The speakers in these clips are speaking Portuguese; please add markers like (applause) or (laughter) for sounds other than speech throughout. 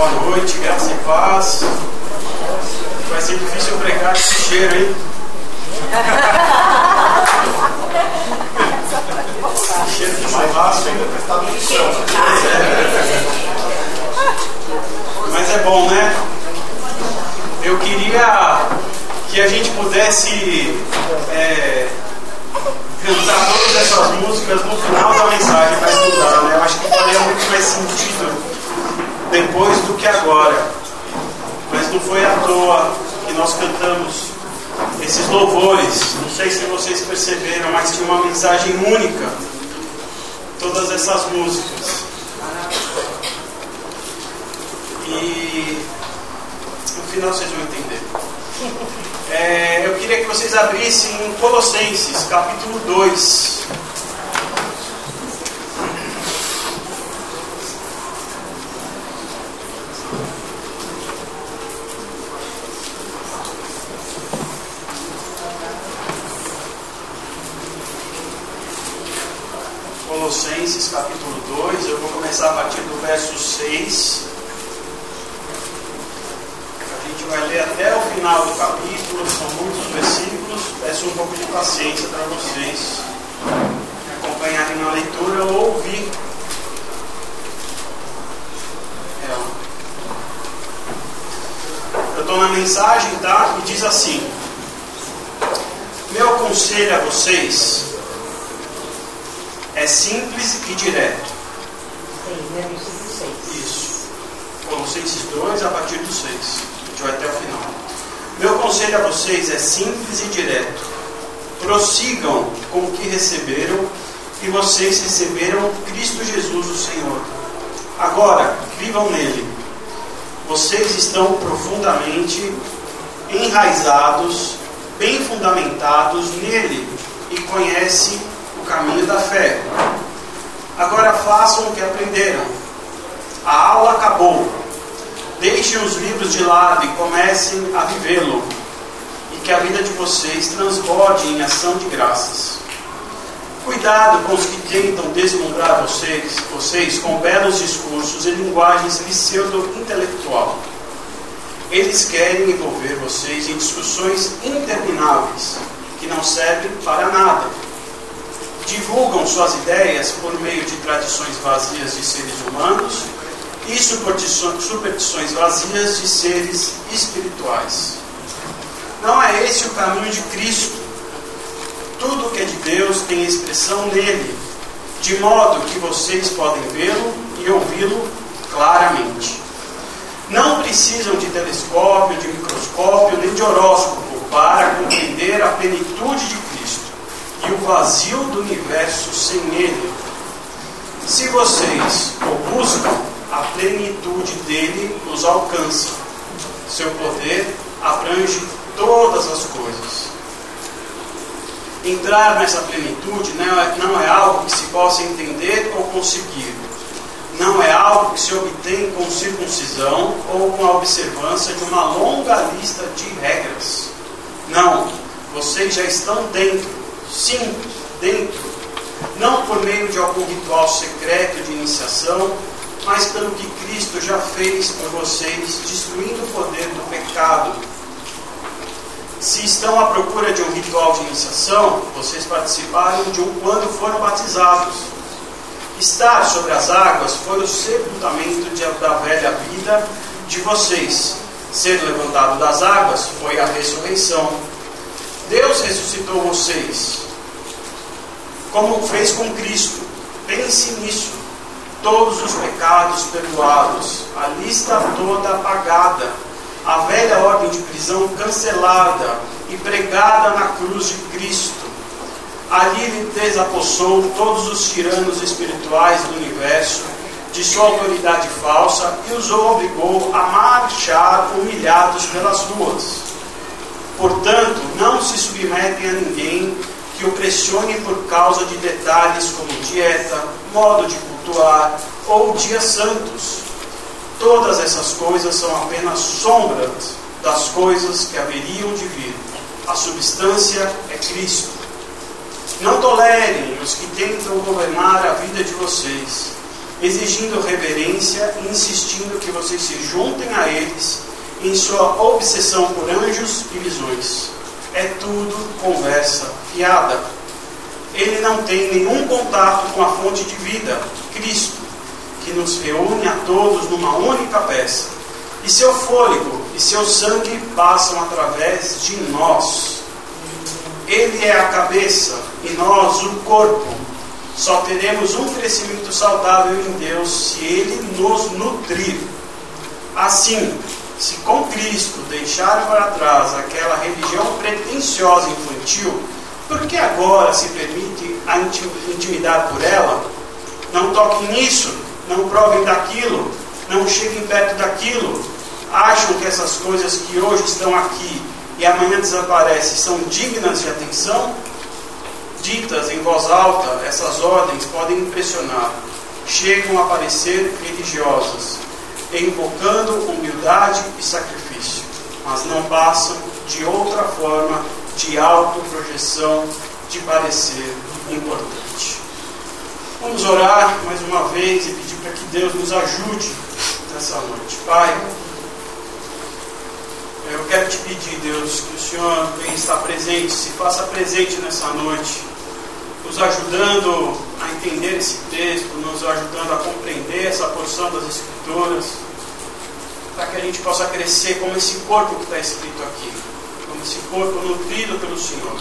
Boa noite, graça e paz. Vai ser difícil pregar esse cheiro, hein? (laughs) cheiro de churrasco ainda prestado no chão. Mas é bom, né? Eu queria que a gente pudesse é, cantar todas essas músicas no final da mensagem para estudar, né? Eu acho que faria muito mais sentido depois do que agora. Mas não foi à toa que nós cantamos esses louvores. Não sei se vocês perceberam, mas tinha uma mensagem única. Todas essas músicas. E no final vocês vão entender. É, eu queria que vocês abrissem em Colossenses, capítulo 2. Colossenses capítulo 2, eu vou começar a partir do verso 6. A gente vai ler até o final do capítulo, são muitos versículos. Peço um pouco de paciência para vocês me acompanharem na leitura ou ouvir. É. Eu estou na mensagem, tá? E diz assim: Meu conselho a vocês é simples e direto. Colossenses 2, a partir do 6. A gente vai até o final. Meu conselho a vocês é simples e direto. Prossigam com o que receberam e vocês receberam Cristo Jesus, o Senhor. Agora, vivam nele. Vocês estão profundamente enraizados, bem fundamentados nele e conhecem caminho da fé. Agora façam o que aprenderam. A aula acabou. Deixem os livros de lado e comecem a vivê-lo. E que a vida de vocês transborde em ação de graças. Cuidado com os que tentam deslumbrar vocês, vocês com belos discursos e linguagens pseudo-intelectual. Eles querem envolver vocês em discussões intermináveis que não servem para nada divulgam suas ideias por meio de tradições vazias de seres humanos e superstições vazias de seres espirituais. Não é esse o caminho de Cristo. Tudo que é de Deus tem expressão nele, de modo que vocês podem vê-lo e ouvi-lo claramente. Não precisam de telescópio, de microscópio, nem de horóscopo para compreender a plenitude de e o vazio do universo sem ele. Se vocês o buscam, a plenitude dele os alcança. Seu poder abrange todas as coisas. Entrar nessa plenitude não é, não é algo que se possa entender ou conseguir. Não é algo que se obtém com circuncisão ou com a observância de uma longa lista de regras. Não, vocês já estão dentro Sim, dentro. Não por meio de algum ritual secreto de iniciação, mas pelo que Cristo já fez por vocês, destruindo o poder do pecado. Se estão à procura de um ritual de iniciação, vocês participaram de um quando foram batizados. Estar sobre as águas foi o sepultamento de, da velha vida de vocês. Ser levantado das águas foi a ressurreição. Deus ressuscitou vocês, como fez com Cristo. Pense nisso. Todos os pecados perdoados, a lista toda apagada, a velha ordem de prisão cancelada e pregada na cruz de Cristo. Ali ele desapossou todos os tiranos espirituais do universo de sua autoridade falsa e os obrigou a marchar humilhados pelas ruas Portanto, não se submetem a ninguém que o pressione por causa de detalhes como dieta, modo de cultuar ou dias santos. Todas essas coisas são apenas sombras das coisas que haveriam de vir. A substância é Cristo. Não tolerem os que tentam governar a vida de vocês. exigindo reverência e insistindo que vocês se juntem a eles em sua obsessão por anjos e visões. É tudo conversa fiada. Ele não tem nenhum contato com a fonte de vida, Cristo, que nos reúne a todos numa única peça. E seu fôlego e seu sangue passam através de nós. Ele é a cabeça e nós o corpo. Só teremos um crescimento saudável em Deus se Ele nos nutrir. Assim, se com Cristo deixar para trás aquela religião pretensiosa infantil, por que agora se permite a intimidade por ela? Não toquem nisso, não provem daquilo, não cheguem perto daquilo. Acham que essas coisas que hoje estão aqui e amanhã desaparecem são dignas de atenção? Ditas em voz alta, essas ordens podem impressionar. Chegam a parecer religiosas, invocando humildade e sacrifício, mas não passam de outra forma de autoprojeção, de parecer importante. Vamos orar mais uma vez e pedir para que Deus nos ajude nessa noite. Pai, eu quero te pedir, Deus, que o Senhor venha estar presente, se faça presente nessa noite, nos ajudando a entender esse texto, nos ajudando a compreender essa porção das Escrituras, para que a gente possa crescer como esse corpo que está escrito aqui, esse corpo nutrido pelo Senhor.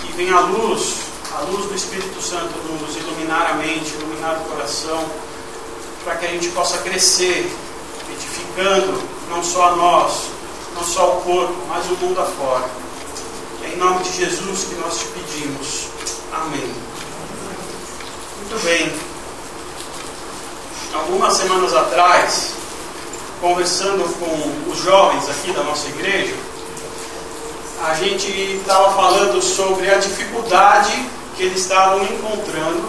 Que venha a luz, a luz do Espírito Santo nos iluminar a mente, iluminar o coração, para que a gente possa crescer, edificando não só a nós, não só o corpo, mas o mundo afora. É em nome de Jesus que nós te pedimos. Amém. Muito bem. Algumas semanas atrás, conversando com os jovens aqui da nossa igreja, a gente estava falando sobre a dificuldade que eles estavam encontrando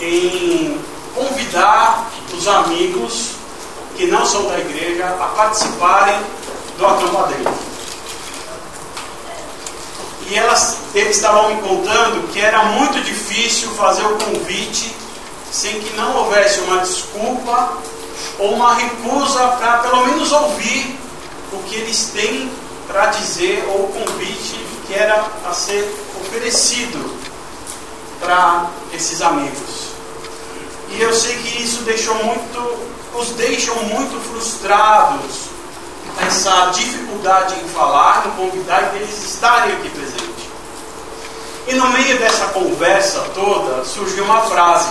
em convidar os amigos que não são da igreja a participarem do acampamento. E elas, eles estavam me contando que era muito difícil fazer o convite sem que não houvesse uma desculpa ou uma recusa para pelo menos ouvir o que eles têm para dizer ou o convite que era a ser oferecido para esses amigos. E eu sei que isso deixou muito, os deixam muito frustrados essa dificuldade em falar, em convidar e eles estarem aqui presentes. E no meio dessa conversa toda surgiu uma frase.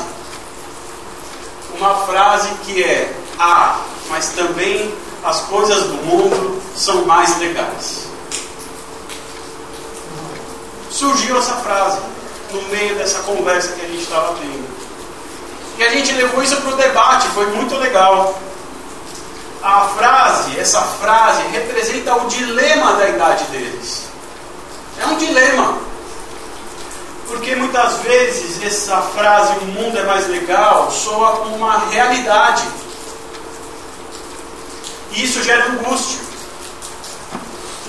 Uma frase que é: Ah, mas também as coisas do mundo são mais legais. Surgiu essa frase no meio dessa conversa que a gente estava tendo. E a gente levou isso para o debate, foi muito legal a frase, essa frase, representa o dilema da idade deles. É um dilema. Porque muitas vezes essa frase, o mundo é mais legal, soa como uma realidade. Isso gera angústia.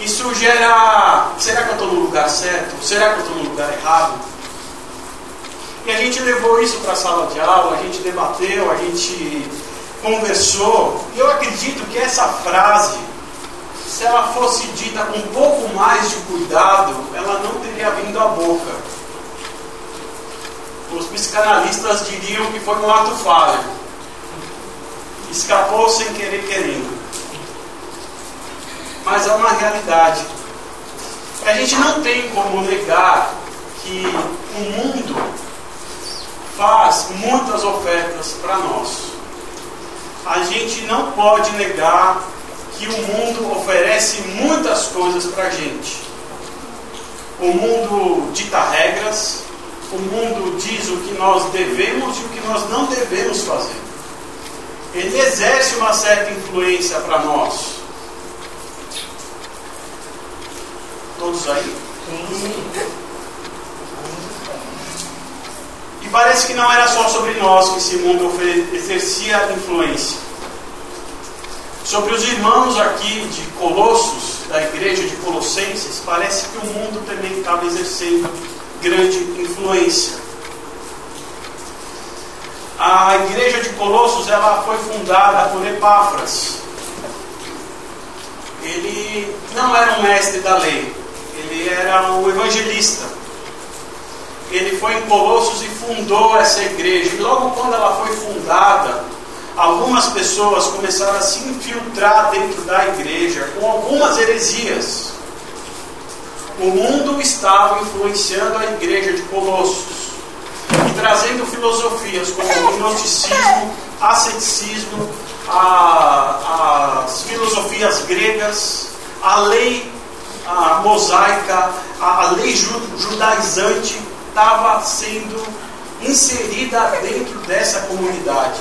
Isso gera. Será que eu estou no lugar certo? Será que eu estou no lugar errado? E a gente levou isso para a sala de aula, a gente debateu, a gente conversou, e eu acredito que essa frase, se ela fosse dita com um pouco mais de cuidado, ela não teria vindo à boca. Os psicanalistas diriam que foi um ato falho. Escapou sem querer querendo. Mas é uma realidade. A gente não tem como negar que o mundo faz muitas ofertas para nós a gente não pode negar que o mundo oferece muitas coisas para a gente. O mundo dita regras, o mundo diz o que nós devemos e o que nós não devemos fazer. Ele exerce uma certa influência para nós. Todos aí? Sim. parece que não era só sobre nós que esse mundo exercia influência. Sobre os irmãos aqui de Colossos, da igreja de Colossenses, parece que o mundo também estava exercendo grande influência. A igreja de Colossos ela foi fundada por Epáfras. Ele não era um mestre da lei, ele era um evangelista. Ele foi em Colossos e fundou essa igreja. E logo quando ela foi fundada, algumas pessoas começaram a se infiltrar dentro da igreja com algumas heresias. O mundo estava influenciando a igreja de Colossos e trazendo filosofias como o gnosticismo, asceticismo, a, as filosofias gregas, a lei a mosaica, a, a lei judaizante estava sendo inserida dentro dessa comunidade.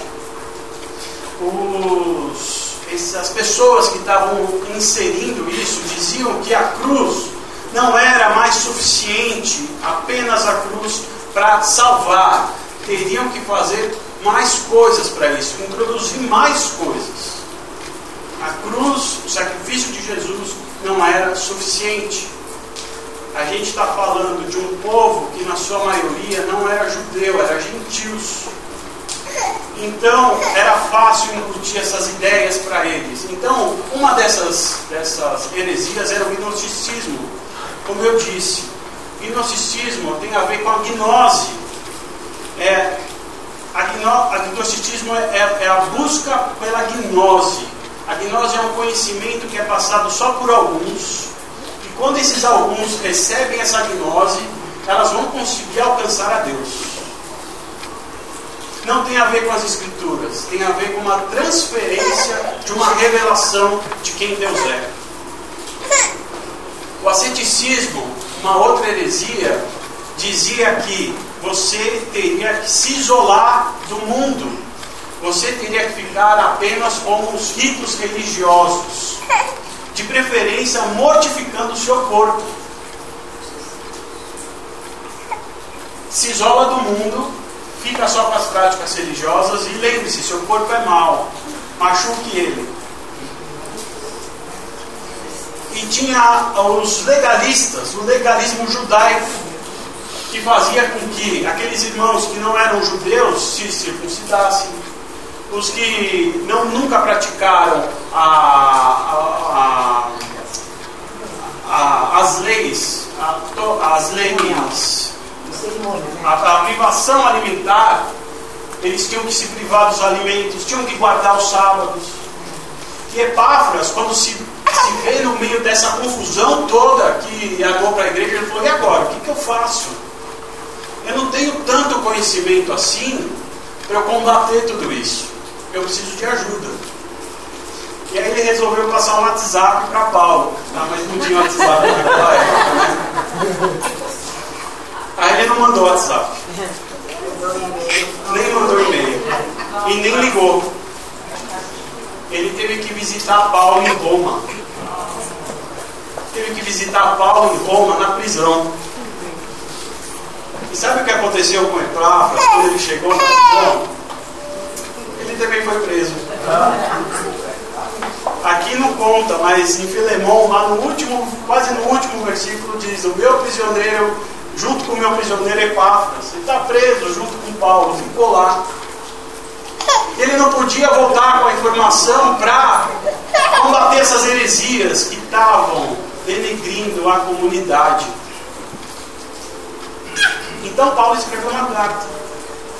Os, essas pessoas que estavam inserindo isso diziam que a cruz não era mais suficiente, apenas a cruz para salvar. Teriam que fazer mais coisas para isso, introduzir mais coisas. A cruz, o sacrifício de Jesus, não era suficiente. A gente está falando de um povo que, na sua maioria, não era judeu, era gentios. Então, era fácil incutir essas ideias para eles. Então, uma dessas, dessas heresias era o gnosticismo. Como eu disse, gnosticismo tem a ver com a gnose. É, a, gno, a gnosticismo é, é, é a busca pela gnose. A gnose é um conhecimento que é passado só por alguns. E quando esses alguns recebem essa gnose, elas vão conseguir alcançar a Deus. Não tem a ver com as escrituras, tem a ver com uma transferência de uma revelação de quem Deus é. O asceticismo, uma outra heresia, dizia que você teria que se isolar do mundo. Você teria que ficar apenas como os ritos religiosos, (laughs) de preferência mortificando o seu corpo. Se isola do mundo, fica só com as práticas religiosas e lembre-se: seu corpo é mau, machuque ele. E tinha os legalistas, o legalismo judaico, que fazia com que aqueles irmãos que não eram judeus se circuncidassem, os que não, nunca praticaram a, a, a, as leis, as leis, a, privação alimentar, eles tinham que se privar dos alimentos, tinham que guardar os sábados. E Epáfras, quando se, se vê no meio dessa confusão toda que andou para a igreja, ele falou: e agora? O que, que eu faço? Eu não tenho tanto conhecimento assim para eu combater tudo isso. Eu preciso de ajuda. E aí ele resolveu passar um WhatsApp para Paulo. Ah, mas não tinha WhatsApp naquela época, né? Aí ele não mandou WhatsApp. Nem mandou e-mail. E nem ligou. Ele teve que visitar Paulo em Roma. Teve que visitar Paulo em Roma na prisão. E sabe o que aconteceu com Epáfras quando ele chegou na prisão? Também foi preso. Aqui não conta, mas em Filemão, lá no último, quase no último versículo, diz: O meu prisioneiro, junto com o meu prisioneiro Epáfras, ele está preso junto com Paulo, ficou lá. Ele não podia voltar com a informação para combater essas heresias que estavam denegrindo a comunidade. Então Paulo escreveu uma carta,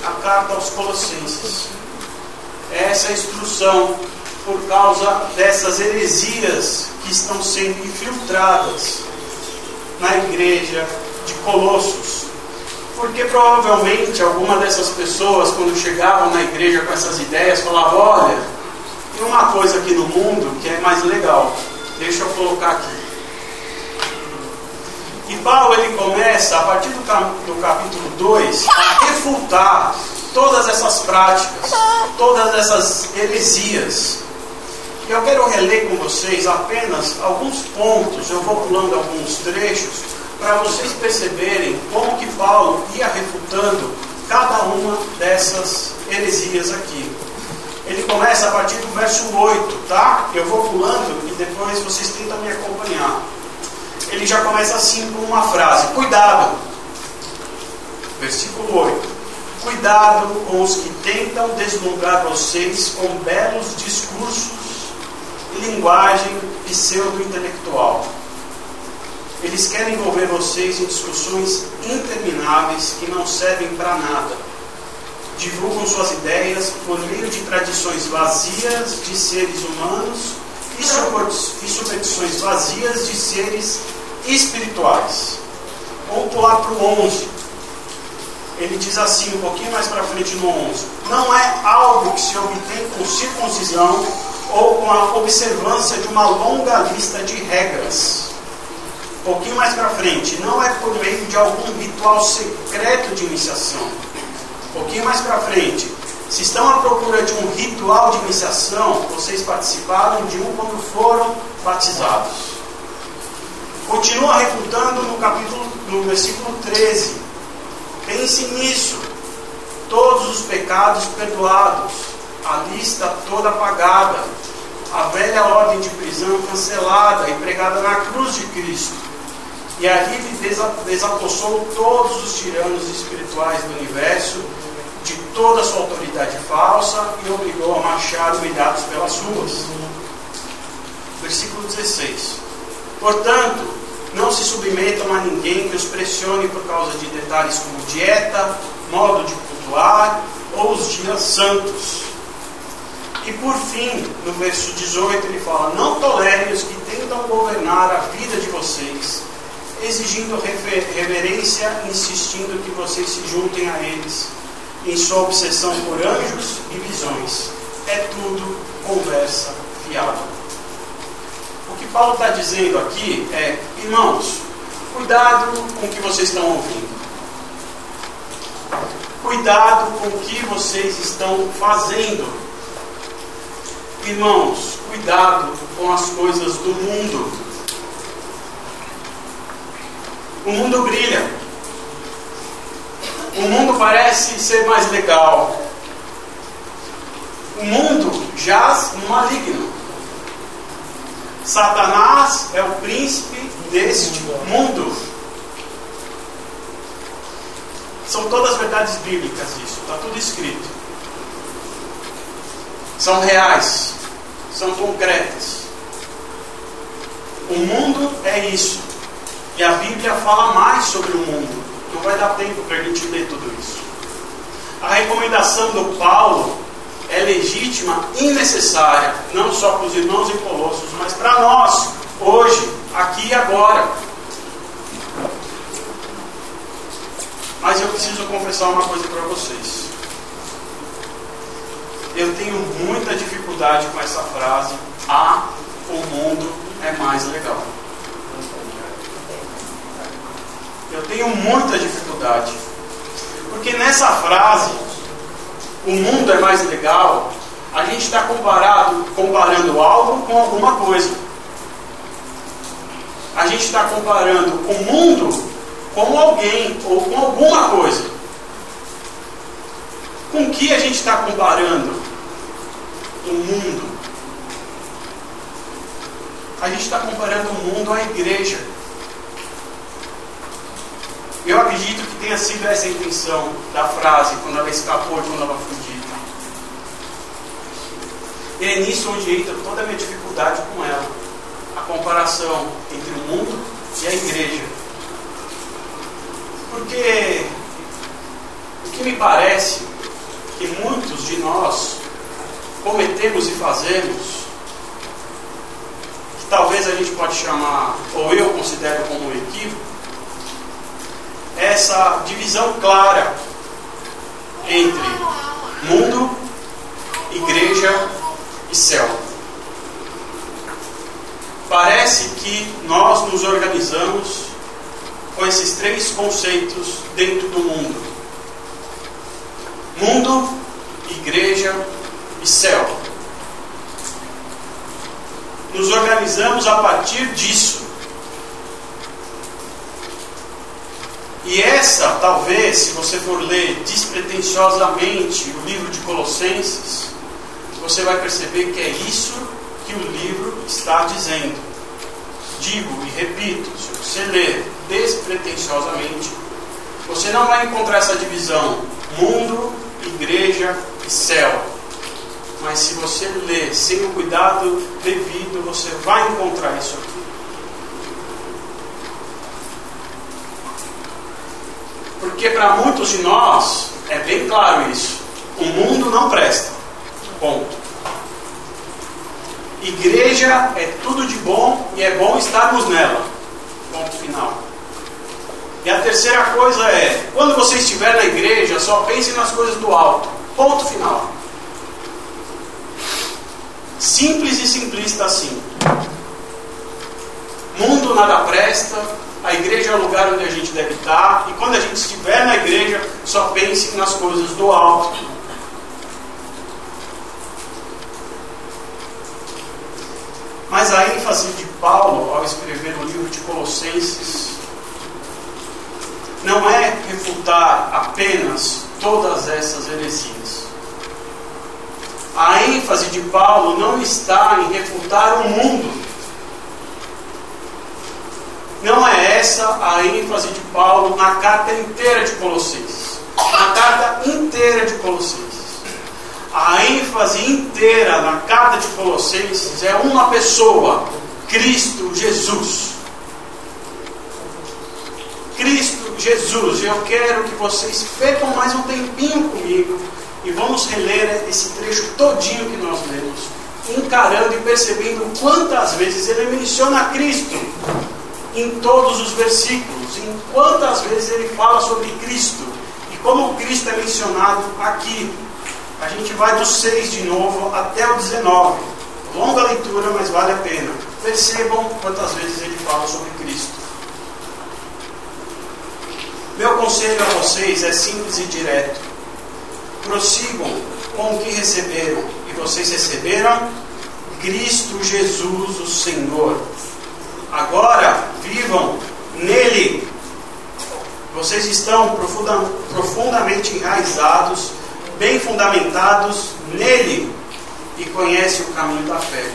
a carta aos Colossenses. Essa instrução por causa dessas heresias que estão sendo infiltradas na igreja de Colossos. Porque provavelmente alguma dessas pessoas, quando chegavam na igreja com essas ideias, falavam: olha, tem uma coisa aqui no mundo que é mais legal, deixa eu colocar aqui. E Paulo ele começa, a partir do, do capítulo 2, a refutar todas essas práticas, todas essas heresias. Eu quero reler com vocês apenas alguns pontos, eu vou pulando alguns trechos, para vocês perceberem como que Paulo ia refutando cada uma dessas heresias aqui. Ele começa a partir do verso 8, tá? Eu vou pulando e depois vocês tentam me acompanhar ele já começa assim com uma frase: Cuidado. Versículo 8. Cuidado com os que tentam deslumbrar vocês com belos discursos e linguagem pseudo-intelectual. Eles querem envolver vocês em discussões intermináveis que não servem para nada. Divulgam suas ideias por meio de tradições vazias de seres humanos e superstições vazias de seres espirituais. Vamos pular para o 11. Ele diz assim, um pouquinho mais para frente no 11: Não é algo que se obtém com circuncisão ou com a observância de uma longa lista de regras. Um pouquinho mais para frente, não é por meio de algum ritual secreto de iniciação. Um pouquinho mais para frente, se estão à procura de um ritual de iniciação, vocês participaram de um quando foram batizados. Continua refutando no capítulo, no versículo 13. Pense nisso. Todos os pecados perdoados, a lista toda apagada, a velha ordem de prisão cancelada e pregada na cruz de Cristo. E ali desapossou todos os tiranos espirituais do universo de toda a sua autoridade falsa e obrigou a marchar humilhados pelas ruas. Versículo 16. Portanto, não se submetam a ninguém que os pressione por causa de detalhes como dieta, modo de cultuar ou os dias santos. E por fim, no verso 18, ele fala: Não tolerem os que tentam governar a vida de vocês, exigindo reverência, insistindo que vocês se juntem a eles em sua obsessão por anjos e visões. É tudo conversa fiada. Que Paulo está dizendo aqui é, irmãos, cuidado com o que vocês estão ouvindo. Cuidado com o que vocês estão fazendo. Irmãos, cuidado com as coisas do mundo. O mundo brilha o mundo parece ser mais legal. O mundo jaz no maligno. Satanás é o príncipe deste mundo. São todas verdades bíblicas isso, está tudo escrito. São reais, são concretas. O mundo é isso. E a Bíblia fala mais sobre o mundo. Não vai dar tempo para a gente ler tudo isso. A recomendação do Paulo é legítima e necessária, não só para os irmãos em Colossos, mas para nós, hoje, aqui e agora. Mas eu preciso confessar uma coisa para vocês. Eu tenho muita dificuldade com essa frase: Ah, o mundo é mais legal. Eu tenho muita dificuldade. Porque nessa frase, o mundo é mais legal, a gente está comparando algo com alguma coisa. A gente está comparando o mundo com alguém ou com alguma coisa. Com que a gente está comparando o mundo? A gente está comparando o mundo à igreja. Eu acredito que tenha sido essa a intenção da frase quando ela escapou de uma nova fundida. E é nisso onde entra toda a minha dificuldade com ela. A comparação entre o mundo e a igreja. Porque o que me parece que muitos de nós cometemos e fazemos, que talvez a gente pode chamar, ou eu considero como um equívoco, essa divisão clara entre mundo, igreja e céu. Parece que nós nos organizamos com esses três conceitos dentro do mundo: mundo, igreja e céu. Nos organizamos a partir disso. E essa, talvez, se você for ler despretensiosamente o livro de Colossenses, você vai perceber que é isso que o livro está dizendo. Digo e repito, se você ler despretensiosamente, Você não vai encontrar essa divisão mundo, igreja e céu. Mas se você ler sem o cuidado devido, você vai encontrar isso aqui. Porque para muitos de nós é bem claro isso. O mundo não presta. Ponto. Igreja é tudo de bom e é bom estarmos nela. Ponto final. E a terceira coisa é: quando você estiver na igreja, só pense nas coisas do alto. Ponto final. Simples e simplista assim. Mundo nada presta, a igreja é o lugar onde a gente deve estar, e quando a gente estiver na igreja, só pense nas coisas do alto. Mas a ênfase de Paulo ao escrever o livro de Colossenses não é refutar apenas todas essas heresias. A ênfase de Paulo não está em refutar o mundo. Não é essa a ênfase de Paulo na carta inteira de Colossenses. Na carta inteira de Colossenses. A ênfase inteira na carta de Colossenses é uma pessoa, Cristo Jesus. Cristo Jesus. Eu quero que vocês percam mais um tempinho comigo e vamos reler esse trecho todinho que nós lemos, encarando e percebendo quantas vezes ele menciona Cristo em todos os versículos, em quantas vezes ele fala sobre Cristo e como Cristo é mencionado aqui. A gente vai do 6 de novo até o 19. Longa leitura, mas vale a pena. Percebam quantas vezes ele fala sobre Cristo. Meu conselho a vocês é simples e direto. Prossigam com o que receberam, e vocês receberam Cristo Jesus, o Senhor. Agora vivam nele. Vocês estão profundamente enraizados, bem fundamentados nele e conhecem o caminho da fé.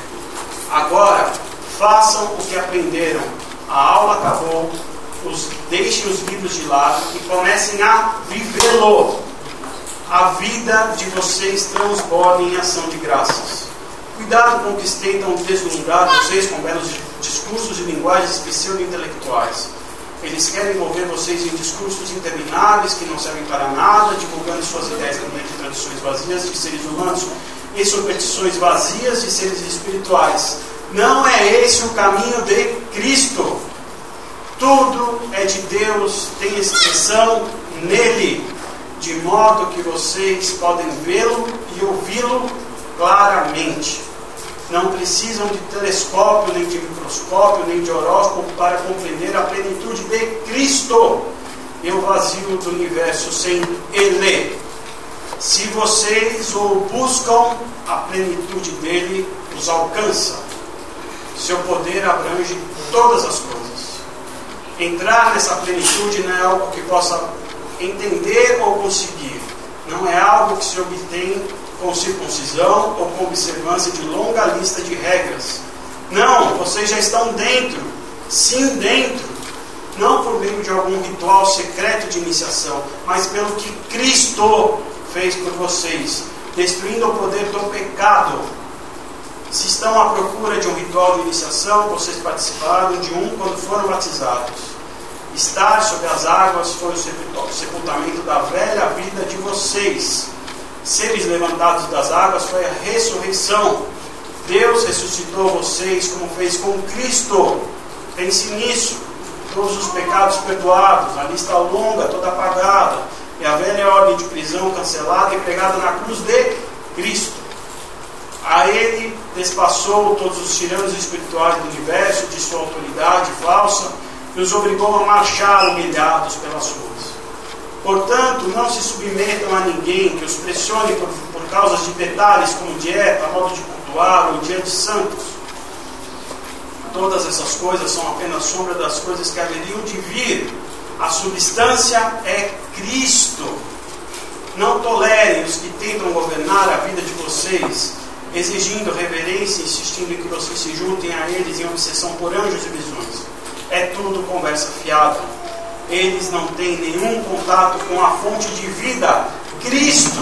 Agora façam o que aprenderam. A aula acabou. Os, deixem os livros de lado e comecem a vivê-lo. A vida de vocês transborda em ação de graças. Cuidado com que tentam deslumbrar vocês com belos discursos e linguagens pseudo-intelectuais. Eles querem envolver vocês em discursos intermináveis que não servem para nada, divulgando suas ideias no meio de tradições vazias de seres humanos e superstições vazias de seres espirituais. Não é esse o caminho de Cristo. Tudo é de Deus, tem expressão nele, de modo que vocês podem vê-lo e ouvi-lo claramente. Não precisam de telescópio, nem de microscópio, nem de horóscopo para compreender a plenitude de Cristo e o vazio do universo sem Ele. Se vocês o buscam, a plenitude dele os alcança. Seu poder abrange todas as coisas. Entrar nessa plenitude não é algo que possa entender ou conseguir. Não é algo que se obtém com circuncisão ou com observância de longa lista de regras. Não, vocês já estão dentro, sim dentro, não por meio de algum ritual secreto de iniciação, mas pelo que Cristo fez por vocês, destruindo o poder do pecado. Se estão à procura de um ritual de iniciação, vocês participaram de um quando foram batizados. Estar sobre as águas foi o sepultamento da velha vida de vocês seres levantados das águas foi a ressurreição. Deus ressuscitou vocês como fez com Cristo. Pense nisso. Todos os pecados perdoados, a lista longa, toda apagada, e a velha ordem de prisão cancelada e pregada na cruz de Cristo. A ele despassou todos os tiranos espirituais do universo de sua autoridade falsa e os obrigou a marchar humilhados pelas ruas. Portanto, não se submetam a ninguém que os pressione por, por causas de detalhes como dieta, modo de cultuar ou dia de santos. Todas essas coisas são apenas sombra das coisas que haveriam de vir. A substância é Cristo. Não tolerem os que tentam governar a vida de vocês, exigindo reverência, insistindo em que vocês se juntem a eles em obsessão por anjos e visões. É tudo conversa fiada eles não têm nenhum contato com a fonte de vida, Cristo,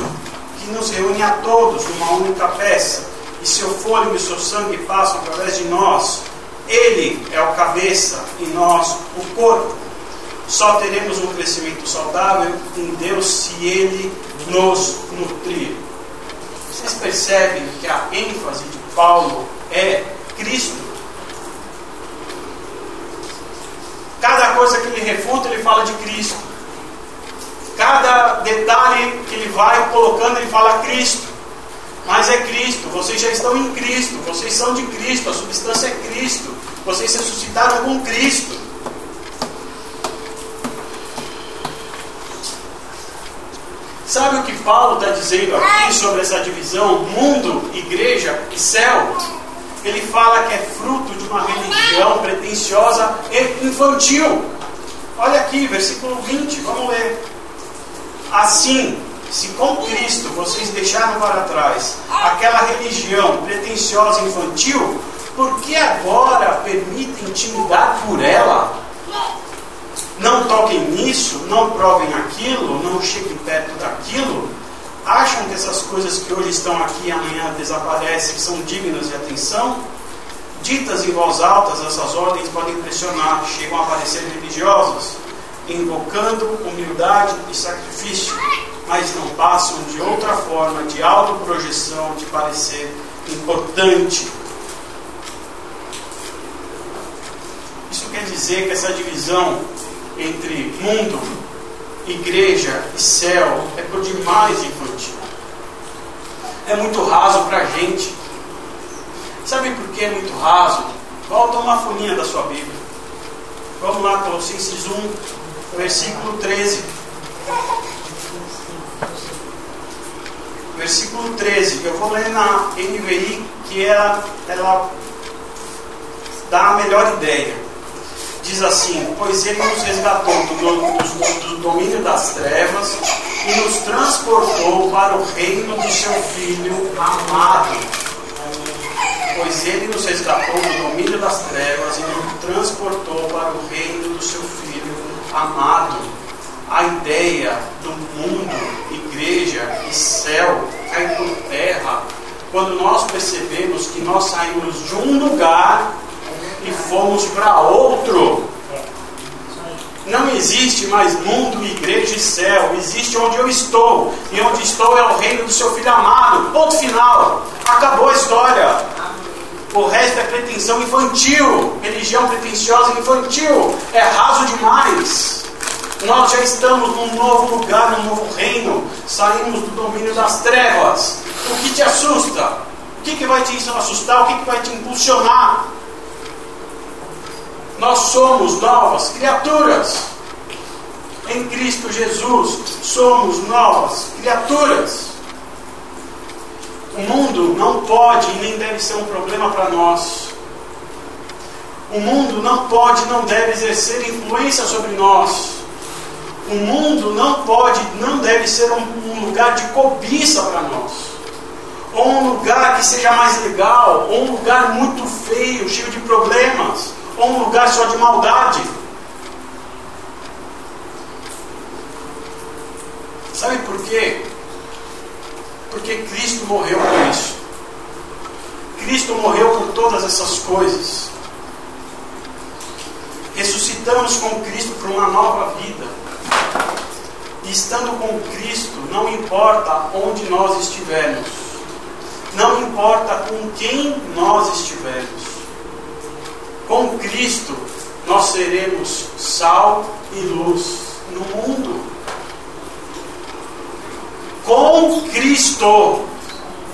que nos reúne a todos numa única peça. E seu fôlego e seu sangue passam através de nós. Ele é o cabeça e nós o corpo. Só teremos um crescimento saudável em Deus se Ele nos nutrir. Vocês percebem que a ênfase de Paulo é Cristo? Cada coisa que ele refuta, ele fala de Cristo. Cada detalhe que ele vai colocando, ele fala Cristo. Mas é Cristo, vocês já estão em Cristo, vocês são de Cristo, a substância é Cristo, vocês ressuscitaram com Cristo. Sabe o que Paulo está dizendo aqui sobre essa divisão mundo, igreja e céu? Ele fala que é fruto de uma religião pretensiosa e infantil. Olha aqui, versículo 20, vamos ler. Assim, se com Cristo vocês deixaram para trás aquela religião pretensiosa e infantil, por que agora permitem intimidar por ela? Não toquem nisso, não provem aquilo, não cheguem perto daquilo. Acham que essas coisas que hoje estão aqui e amanhã desaparecem são dignas de atenção? Ditas em voz alta, essas ordens podem impressionar, chegam a parecer religiosas, invocando humildade e sacrifício, mas não passam de outra forma de autoprojeção de parecer importante. Isso quer dizer que essa divisão entre mundo, igreja e céu é por demais infantil. É muito raso para a gente. Sabe por que é muito raso? Volta uma folhinha da sua Bíblia. Vamos lá, Colossenses 1, versículo 13. Versículo 13. Eu vou ler na NVI que ela, ela dá a melhor ideia diz assim: Pois ele nos resgatou do, do, do, domínio das trevas e nos transportou para o reino do seu Filho amado. Pois ele nos resgatou do domínio das trevas e nos transportou para o reino do seu Filho amado. A ideia do mundo, igreja e céu cai por terra quando nós percebemos que nós saímos de um lugar e fomos para outro. Não existe mais mundo, igreja e céu. Existe onde eu estou. E onde estou é o reino do seu filho amado. Ponto final. Acabou a história. O resto é pretensão infantil. Religião pretensiosa infantil. É raso demais. Nós já estamos num novo lugar, num novo reino. Saímos do domínio das trevas. O que te assusta? O que, que vai te assustar? O que, que vai te impulsionar? Nós somos novas criaturas. Em Cristo Jesus somos novas criaturas. O mundo não pode e nem deve ser um problema para nós. O mundo não pode e não deve exercer influência sobre nós. O mundo não pode, não deve ser um lugar de cobiça para nós. Ou um lugar que seja mais legal, ou um lugar muito feio, cheio de problemas ou um lugar só de maldade. Sabe por quê? Porque Cristo morreu por isso. Cristo morreu por todas essas coisas. Ressuscitamos com Cristo para uma nova vida. E estando com Cristo, não importa onde nós estivermos, não importa com quem nós estivermos, com Cristo, nós seremos sal e luz no mundo. Com Cristo,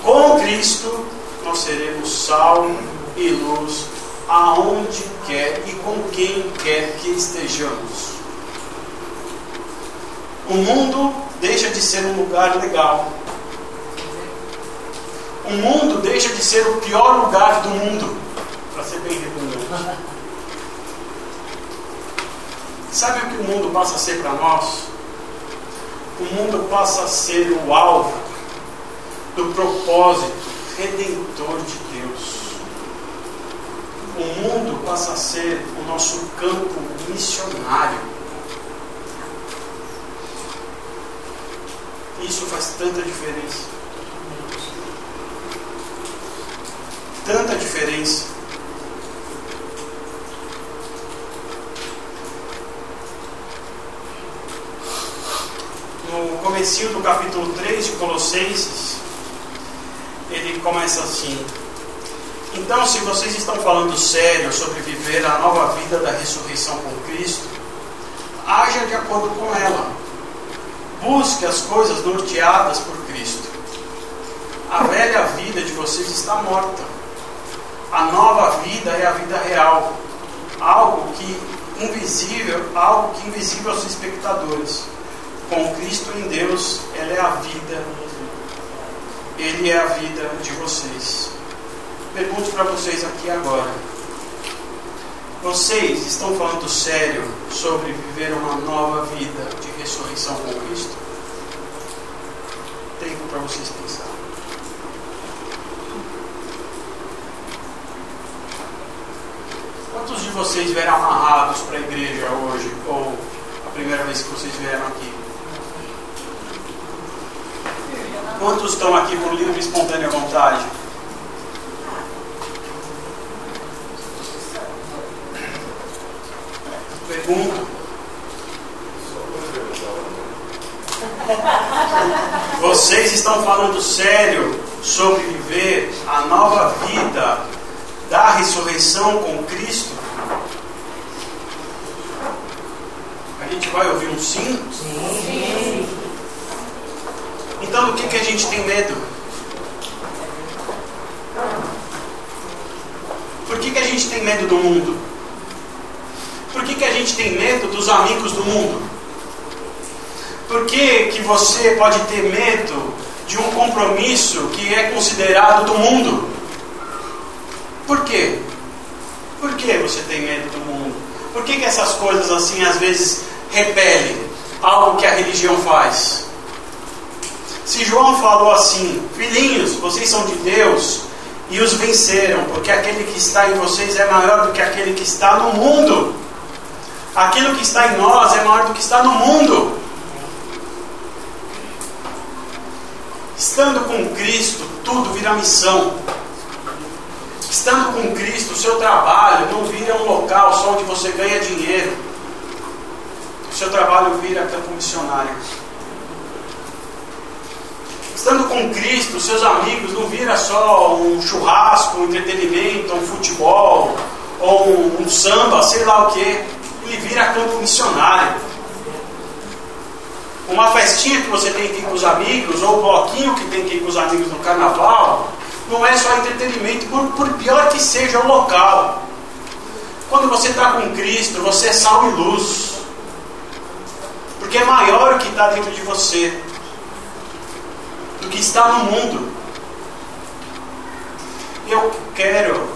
com Cristo, nós seremos sal e luz aonde quer e com quem quer que estejamos. O mundo deixa de ser um lugar legal. O mundo deixa de ser o pior lugar do mundo para ser bem redundante. Sabe o que o mundo passa a ser para nós? O mundo passa a ser o alvo do propósito redentor de Deus. O mundo passa a ser o nosso campo missionário. Isso faz tanta diferença. Tanta diferença. Comecinho do capítulo 3 de Colossenses, ele começa assim: Então, se vocês estão falando sério sobre viver a nova vida da ressurreição com Cristo, haja de acordo com ela. Busque as coisas norteadas por Cristo. A velha vida de vocês está morta. A nova vida é a vida real, algo que invisível, algo que invisível aos espectadores. Com Cristo em Deus, ela é a vida. Ele é a vida de vocês. Pergunto para vocês aqui agora. Vocês estão falando sério sobre viver uma nova vida de ressurreição com Cristo? Tempo para vocês pensar. Quantos de vocês vieram amarrados para a igreja hoje? Ou a primeira vez que vocês vieram aqui? Quantos estão aqui por livre e espontânea vontade? Pergunta. Vocês estão falando sério sobre viver a nova vida da ressurreição com Cristo? A gente vai ouvir um? Sim. Então, do que, que a gente tem medo? Por que, que a gente tem medo do mundo? Por que, que a gente tem medo dos amigos do mundo? Por que, que você pode ter medo de um compromisso que é considerado do mundo? Por quê? Por que você tem medo do mundo? Por que, que essas coisas assim às vezes repelem algo que a religião faz? Se João falou assim, filhinhos, vocês são de Deus e os venceram, porque aquele que está em vocês é maior do que aquele que está no mundo. Aquilo que está em nós é maior do que está no mundo. Estando com Cristo, tudo vira missão. Estando com Cristo, o seu trabalho não vira um local só onde você ganha dinheiro. O seu trabalho vira campo missionário. Estando com Cristo, seus amigos não vira só um churrasco, um entretenimento, um futebol, ou um, samba, sei lá o que ele vira campo missionário. Uma festinha que você tem que ir com os amigos, ou um bloquinho que tem que ir com os amigos no carnaval, não é só entretenimento, por, por pior que seja o local. Quando você está com Cristo, você é sal e luz. Porque é maior o que está dentro de você do que está no mundo. Eu quero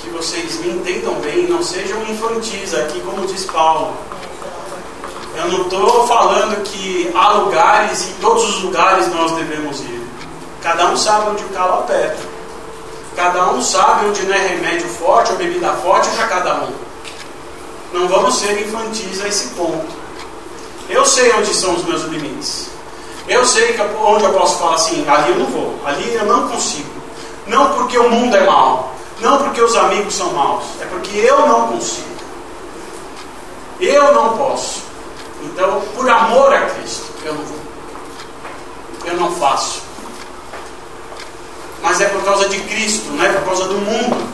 que vocês me entendam bem, não sejam infantis aqui, como diz Paulo. Eu não estou falando que há lugares e todos os lugares nós devemos ir. Cada um sabe onde o calo aperta. Cada um sabe onde não é remédio forte ou bebida forte para cada um. Não vamos ser infantis a esse ponto. Eu sei onde são os meus limites. Eu sei que onde eu posso falar assim, ali eu não vou, ali eu não consigo. Não porque o mundo é mau, não porque os amigos são maus, é porque eu não consigo. Eu não posso. Então, por amor a Cristo, eu não vou. Eu não faço. Mas é por causa de Cristo, não é por causa do mundo.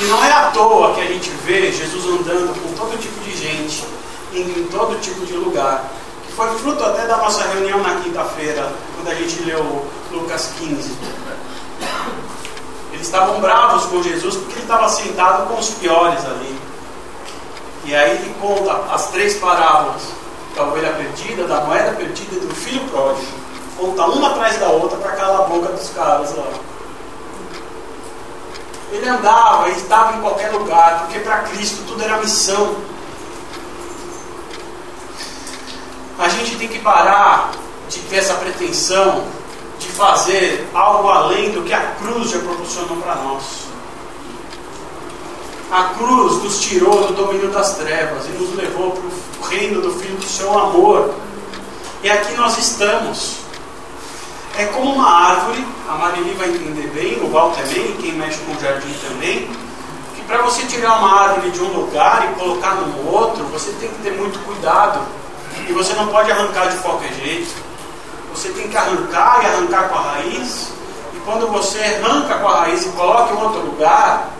E não é à toa que a gente vê Jesus andando com todo tipo de gente, indo em todo tipo de lugar. Foi fruto até da nossa reunião na quinta-feira, quando a gente leu Lucas 15. Eles estavam bravos com Jesus porque ele estava sentado com os piores ali. E aí ele conta as três parábolas da ovelha perdida, da moeda perdida e do filho pródigo. Conta uma atrás da outra para calar a boca dos caras lá. Ele andava, ele estava em qualquer lugar, porque para Cristo tudo era missão. A gente tem que parar de ter essa pretensão de fazer algo além do que a cruz já proporcionou para nós. A cruz nos tirou do domínio das trevas e nos levou para o reino do Filho do seu amor. E aqui nós estamos. É como uma árvore, a Marili vai entender bem, o Val também, quem mexe com o jardim também, que para você tirar uma árvore de um lugar e colocar no outro, você tem que ter muito cuidado. E você não pode arrancar de qualquer jeito. Você tem que arrancar e arrancar com a raiz. E quando você arranca com a raiz e coloca em outro lugar,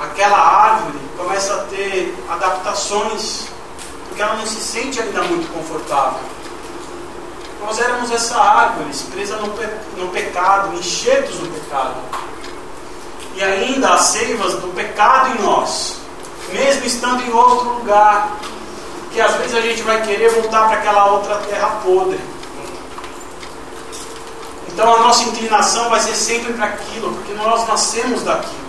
aquela árvore começa a ter adaptações, porque ela não se sente ainda muito confortável. Nós éramos essa árvore, presa no, pe no pecado, enxertos no pecado. E ainda as seivas do pecado em nós, mesmo estando em outro lugar, que às vezes a gente vai querer voltar para aquela outra terra podre. Então a nossa inclinação vai ser sempre para aquilo, porque nós nascemos daquilo.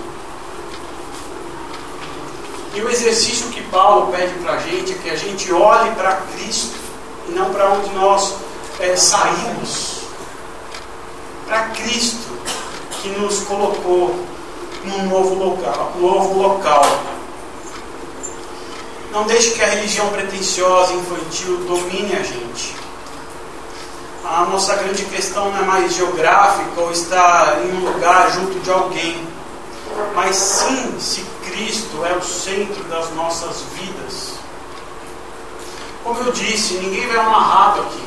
E o exercício que Paulo pede para a gente é que a gente olhe para Cristo e não para onde nós é, saímos. Para Cristo que nos colocou num novo local, novo local. Não deixe que a religião pretensiosa, infantil, domine a gente. A nossa grande questão não é mais geográfica ou estar em um lugar junto de alguém, mas sim se Cristo é o centro das nossas vidas. Como eu disse, ninguém veio amarrado aqui.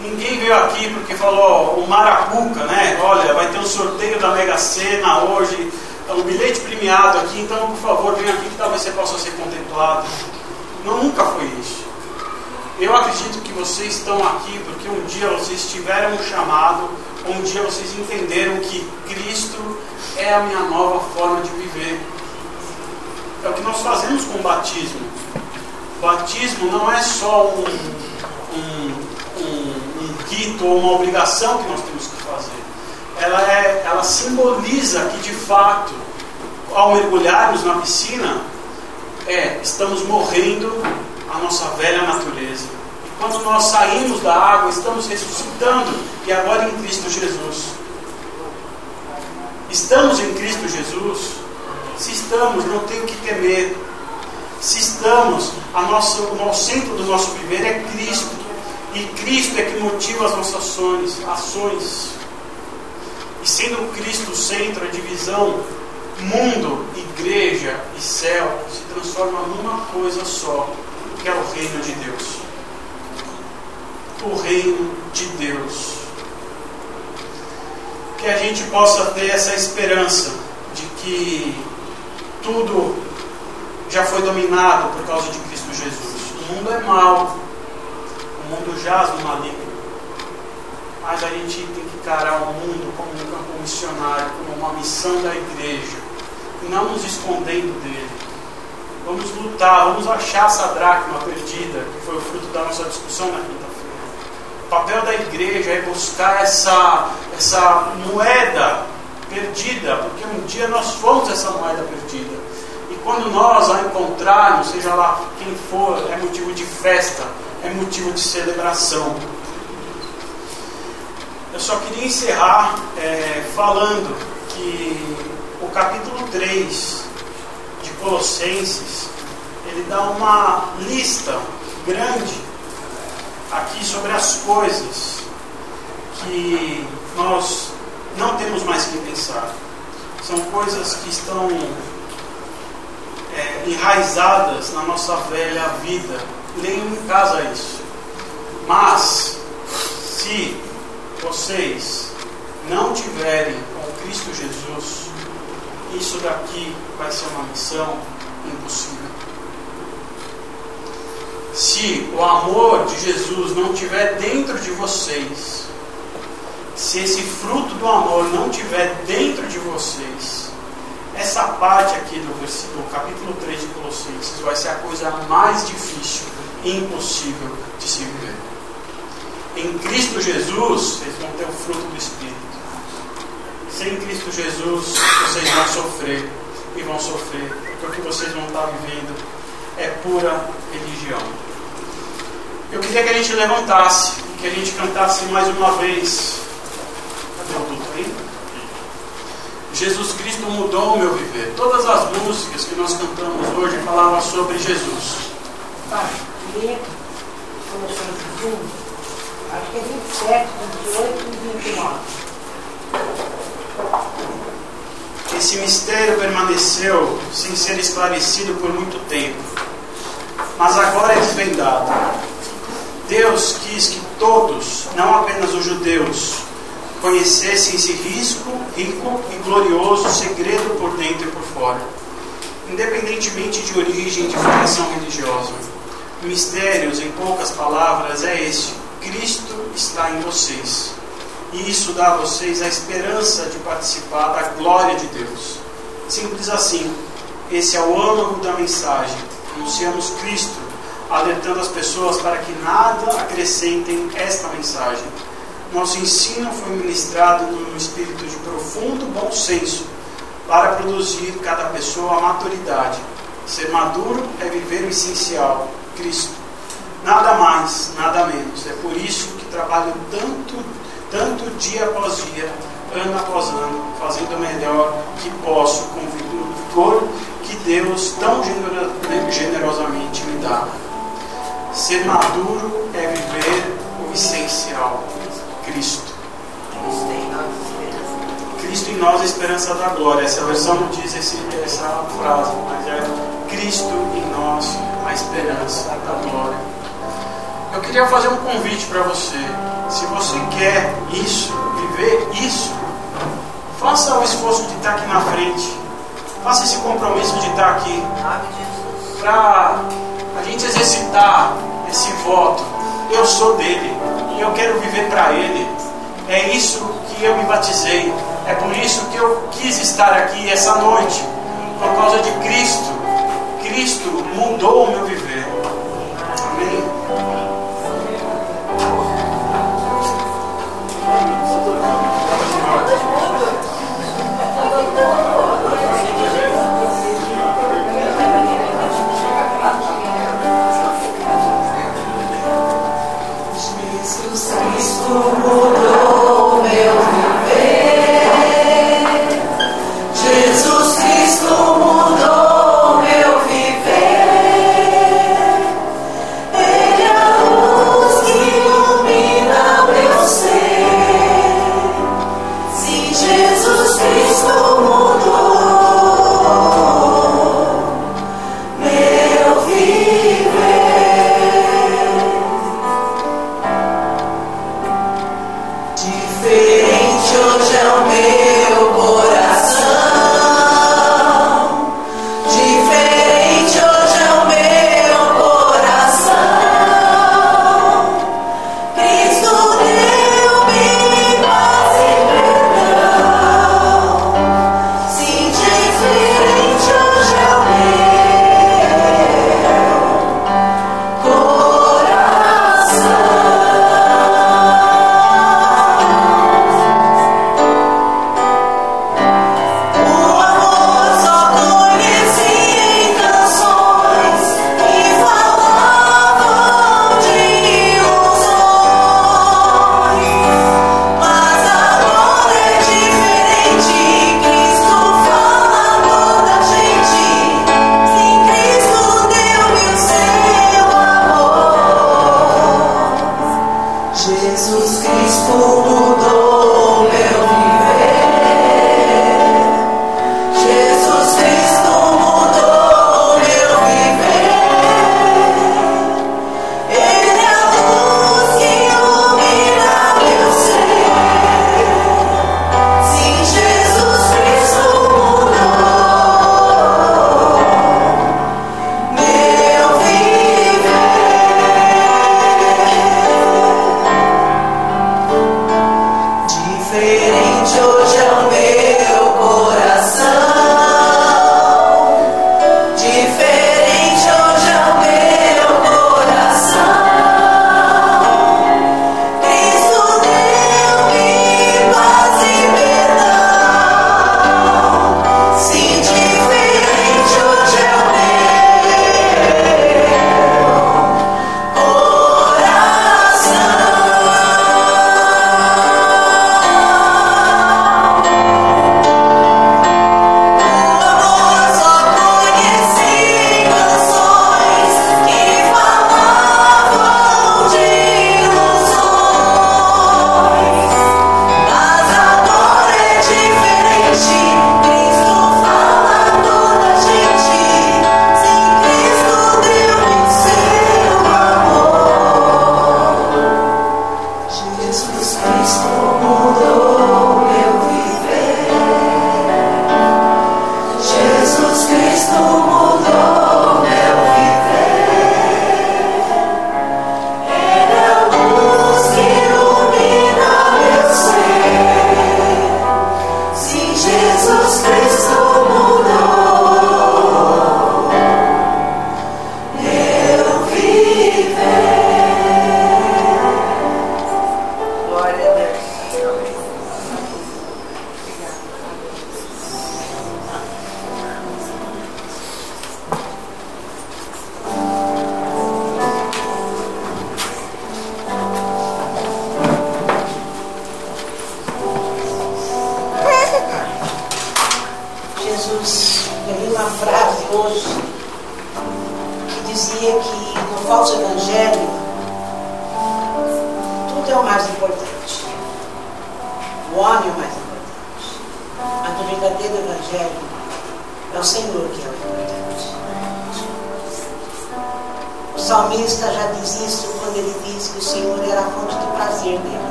Ninguém veio aqui porque falou, o Maracuca, né? Olha, vai ter um sorteio da Mega Sena hoje, um bilhete premiado aqui, então por favor venha aqui que talvez você possa ser contemplado. Não, nunca foi isso. Eu acredito que vocês estão aqui porque um dia vocês tiveram um chamado, um dia vocês entenderam que Cristo é a minha nova forma de viver. É o que nós fazemos com o batismo. O batismo não é só um, um, um, um rito ou uma obrigação que nós temos que fazer. Ela, é, ela simboliza que de fato, ao mergulharmos na piscina, é, estamos morrendo a nossa velha natureza. E quando nós saímos da água, estamos ressuscitando e agora em Cristo Jesus. Estamos em Cristo Jesus? Se estamos, não tenho que temer. Se estamos, a nossa, o nosso centro do nosso viver é Cristo. E Cristo é que motiva as nossas ações. ações. Sendo Cristo o centro, a divisão mundo, igreja e céu se transforma numa coisa só, que é o reino de Deus. O reino de Deus que a gente possa ter essa esperança de que tudo já foi dominado por causa de Cristo Jesus. O mundo é mau, o mundo jaz no maligno, mas a gente tem que encarar o mundo como um campo missionário, como uma missão da igreja, não nos escondendo dele. Vamos lutar, vamos achar essa dracma perdida, que foi o fruto da nossa discussão na quinta o papel da igreja é buscar essa, essa moeda perdida, porque um dia nós fomos essa moeda perdida. E quando nós a encontrarmos, seja lá quem for, é motivo de festa, é motivo de celebração. Eu só queria encerrar é, falando que o capítulo 3 de Colossenses ele dá uma lista grande aqui sobre as coisas que nós não temos mais que pensar. São coisas que estão é, enraizadas na nossa velha vida. Nenhum em casa isso. Mas, se vocês não tiverem com Cristo Jesus, isso daqui vai ser uma missão impossível se o amor de Jesus não estiver dentro de vocês, se esse fruto do amor não estiver dentro de vocês, essa parte aqui do versículo, capítulo 3 de Colossenses vai ser a coisa mais difícil e impossível de se viver. Em Cristo Jesus, vocês vão ter o fruto do Espírito. Sem Cristo Jesus, vocês vão sofrer e vão sofrer, porque o que vocês vão estar vivendo é pura religião. Eu queria que a gente levantasse, que a gente cantasse mais uma vez. Cadê o culto aí? Jesus Cristo mudou o meu viver. Todas as músicas que nós cantamos hoje falavam sobre Jesus. Pai, lê Colossenses 21. Acho que é 27, 28 e 29. Esse mistério permaneceu sem ser esclarecido por muito tempo, mas agora é desvendado. Deus quis que todos, não apenas os judeus, conhecessem esse risco, rico e glorioso segredo por dentro e por fora, independentemente de origem e de formação religiosa. Mistérios, em poucas palavras, é este: Cristo está em vocês. E isso dá a vocês a esperança de participar da glória de Deus. Simples assim. Esse é o âmago da mensagem. Anunciamos Cristo, alertando as pessoas para que nada acrescentem esta mensagem. Nosso ensino foi ministrado num espírito de profundo bom senso, para produzir cada pessoa a maturidade. Ser maduro é viver o essencial, Cristo. Nada mais, nada menos. É por isso que trabalho tanto tanto dia após dia, ano após ano, fazendo o melhor que posso com o vigor que Deus tão generosamente me dá. Ser maduro é viver o essencial, Cristo. Cristo em nós, a esperança da glória. Essa versão não diz esse, essa frase, mas é Cristo em nós, a esperança da glória. Eu queria fazer um convite para você. Se você quer isso, viver isso, faça o esforço de estar aqui na frente. Faça esse compromisso de estar aqui. Para a gente exercitar esse voto. Eu sou dele. E eu quero viver para ele. É isso que eu me batizei. É por isso que eu quis estar aqui essa noite. Por causa de Cristo. Cristo mudou o meu viver.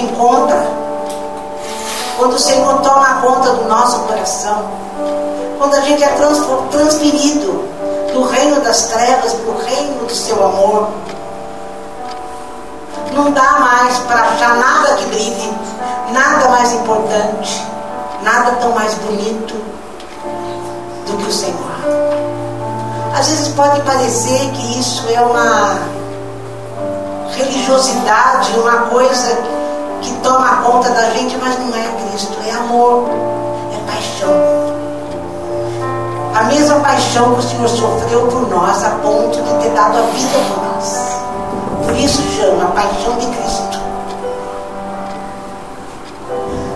Encontra, quando o Senhor toma conta do nosso coração, quando a gente é transferido do reino das trevas para o reino do seu amor, não dá mais para achar nada que brilhe, nada mais importante, nada tão mais bonito do que o Senhor. Às vezes pode parecer que isso é uma religiosidade, uma coisa que toma conta da gente, mas não é Cristo, é amor, é paixão. A mesma paixão que o Senhor sofreu por nós, a ponto de ter dado a vida por nós. Por isso chama a paixão de Cristo.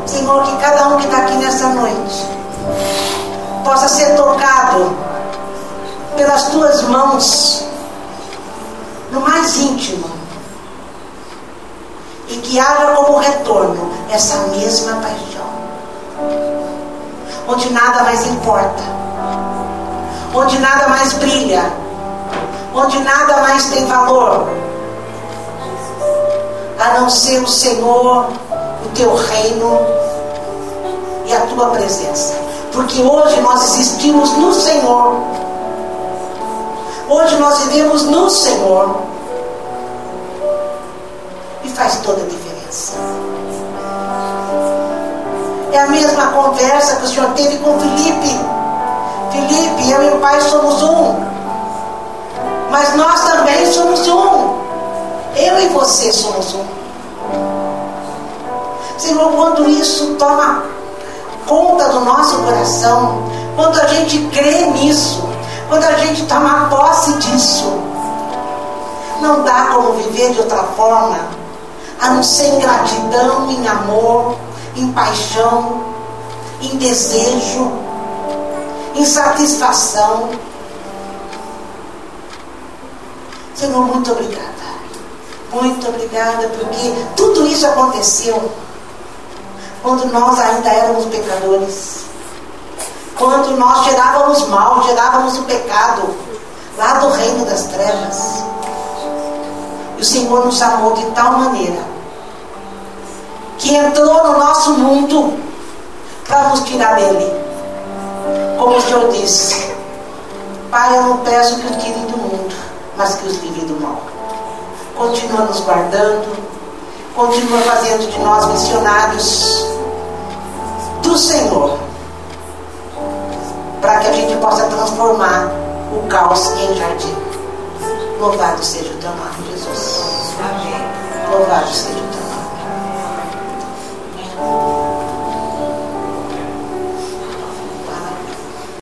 Senhor, que cada um que está aqui nessa noite possa ser tocado pelas tuas mãos no mais íntimo e que haja como retorno essa mesma paixão, onde nada mais importa, onde nada mais brilha, onde nada mais tem valor, a não ser o Senhor, o teu reino e a tua presença. Porque hoje nós existimos no Senhor. Hoje nós vivemos no Senhor. Faz toda a diferença. É a mesma conversa que o Senhor teve com Felipe. Felipe, eu e o Pai somos um. Mas nós também somos um. Eu e você somos um. Senhor, quando isso toma conta do nosso coração, quando a gente crê nisso, quando a gente toma posse disso, não dá como viver de outra forma, a não ser em gratidão, em amor, em paixão, em desejo, em satisfação. Senhor, muito obrigada. Muito obrigada, porque tudo isso aconteceu quando nós ainda éramos pecadores. Quando nós gerávamos mal, gerávamos o pecado lá do reino das trevas. E o Senhor nos amou de tal maneira que entrou no nosso mundo para nos tirar dele. Como o Senhor disse, Pai, eu não peço que os tirem do mundo, mas que os livre do mal continua nos guardando, continua fazendo de nós missionários do Senhor, para que a gente possa transformar o caos em jardim. Louvado seja o teu nome, Jesus. Amém. Louvado seja Amen.